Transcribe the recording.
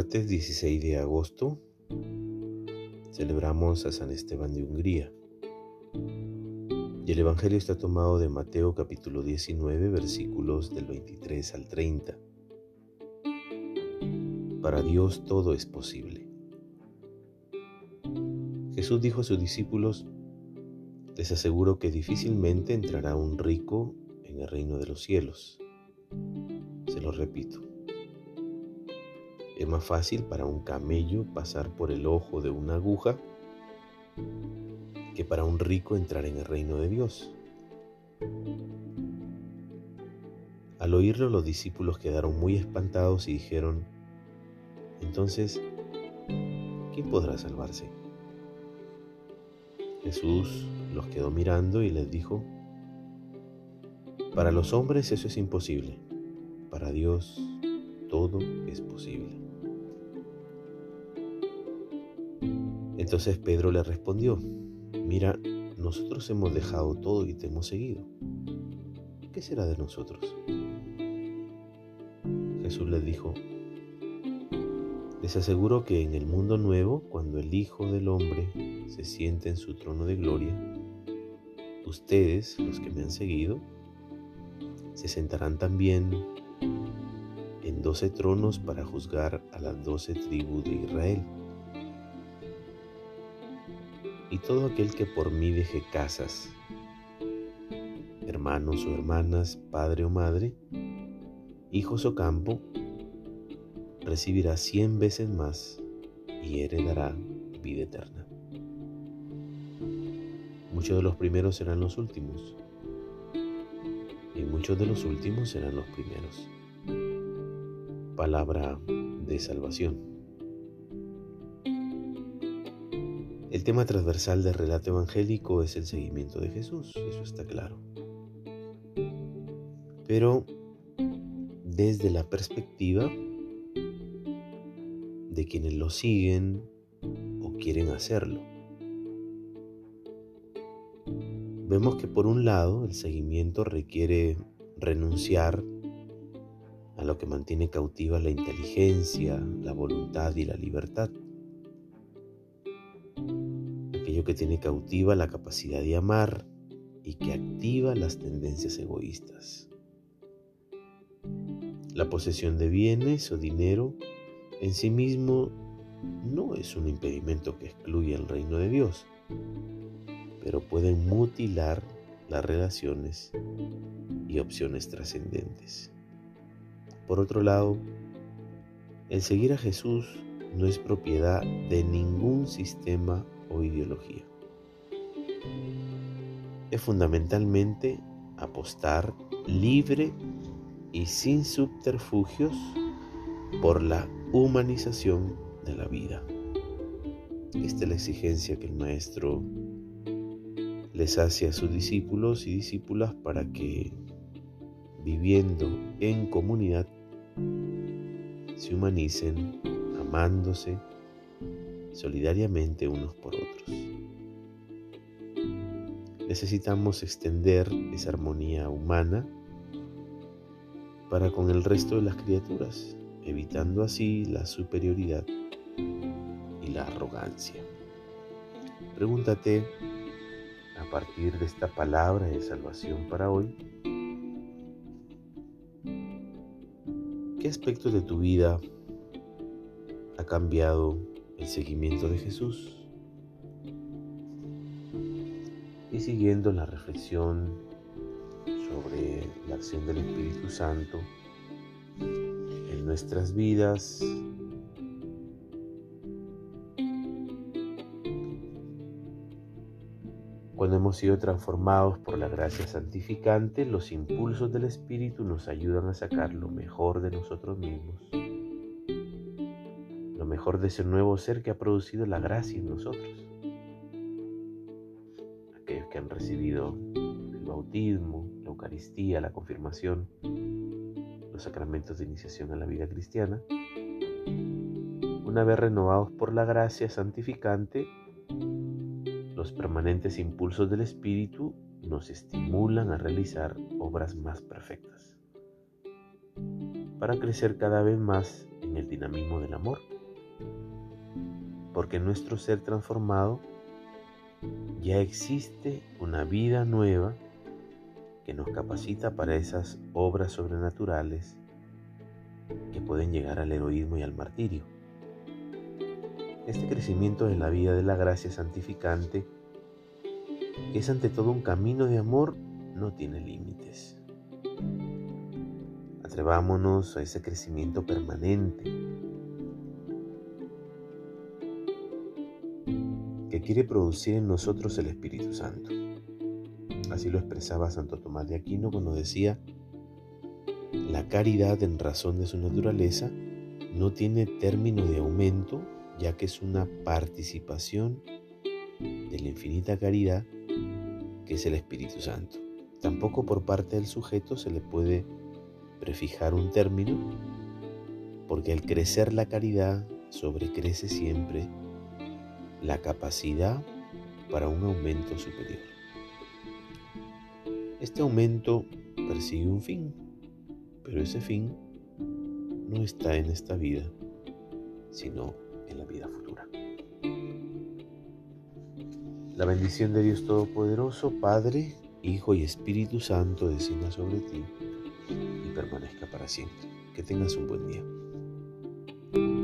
martes 16 de agosto celebramos a San Esteban de Hungría. Y el Evangelio está tomado de Mateo capítulo 19 versículos del 23 al 30. Para Dios todo es posible. Jesús dijo a sus discípulos, les aseguro que difícilmente entrará un rico en el reino de los cielos. Se lo repito es más fácil para un camello pasar por el ojo de una aguja que para un rico entrar en el reino de Dios. Al oírlo los discípulos quedaron muy espantados y dijeron, entonces, ¿quién podrá salvarse? Jesús los quedó mirando y les dijo, para los hombres eso es imposible, para Dios todo es posible. Entonces Pedro le respondió, mira, nosotros hemos dejado todo y te hemos seguido. ¿Qué será de nosotros? Jesús les dijo, les aseguro que en el mundo nuevo, cuando el Hijo del Hombre se siente en su trono de gloria, ustedes, los que me han seguido, se sentarán también en doce tronos para juzgar a las doce tribus de Israel y todo aquel que por mí deje casas, hermanos o hermanas, padre o madre, hijos o campo, recibirá cien veces más y heredará vida eterna. Muchos de los primeros serán los últimos y muchos de los últimos serán los primeros. Palabra de salvación. El tema transversal del relato evangélico es el seguimiento de Jesús, eso está claro. Pero desde la perspectiva de quienes lo siguen o quieren hacerlo. Vemos que por un lado el seguimiento requiere renunciar a lo que mantiene cautiva la inteligencia, la voluntad y la libertad que tiene cautiva la capacidad de amar y que activa las tendencias egoístas. La posesión de bienes o dinero en sí mismo no es un impedimento que excluya el reino de Dios, pero pueden mutilar las relaciones y opciones trascendentes. Por otro lado, el seguir a Jesús no es propiedad de ningún sistema o ideología. Es fundamentalmente apostar libre y sin subterfugios por la humanización de la vida. Esta es la exigencia que el Maestro les hace a sus discípulos y discípulas para que, viviendo en comunidad, se humanicen, amándose, solidariamente unos por otros. Necesitamos extender esa armonía humana para con el resto de las criaturas, evitando así la superioridad y la arrogancia. Pregúntate, a partir de esta palabra de salvación para hoy, ¿qué aspectos de tu vida ha cambiado el seguimiento de Jesús. Y siguiendo la reflexión sobre la acción del Espíritu Santo en nuestras vidas, Cuando hemos sido transformados por la gracia santificante, los impulsos del Espíritu nos ayudan a sacar lo mejor de nosotros mismos mejor de ese nuevo ser que ha producido la gracia en nosotros. Aquellos que han recibido el bautismo, la Eucaristía, la confirmación, los sacramentos de iniciación a la vida cristiana, una vez renovados por la gracia santificante, los permanentes impulsos del Espíritu nos estimulan a realizar obras más perfectas, para crecer cada vez más en el dinamismo del amor. Porque en nuestro ser transformado ya existe una vida nueva que nos capacita para esas obras sobrenaturales que pueden llegar al heroísmo y al martirio. Este crecimiento en la vida de la gracia santificante, que es ante todo un camino de amor, no tiene límites. Atrevámonos a ese crecimiento permanente que quiere producir en nosotros el Espíritu Santo. Así lo expresaba Santo Tomás de Aquino cuando decía, la caridad en razón de su naturaleza no tiene término de aumento, ya que es una participación de la infinita caridad que es el Espíritu Santo. Tampoco por parte del sujeto se le puede prefijar un término, porque al crecer la caridad sobrecrece siempre la capacidad para un aumento superior. Este aumento persigue un fin, pero ese fin no está en esta vida, sino en la vida futura. La bendición de Dios Todopoderoso, Padre, Hijo y Espíritu Santo descienda sobre ti y permanezca para siempre. Que tengas un buen día.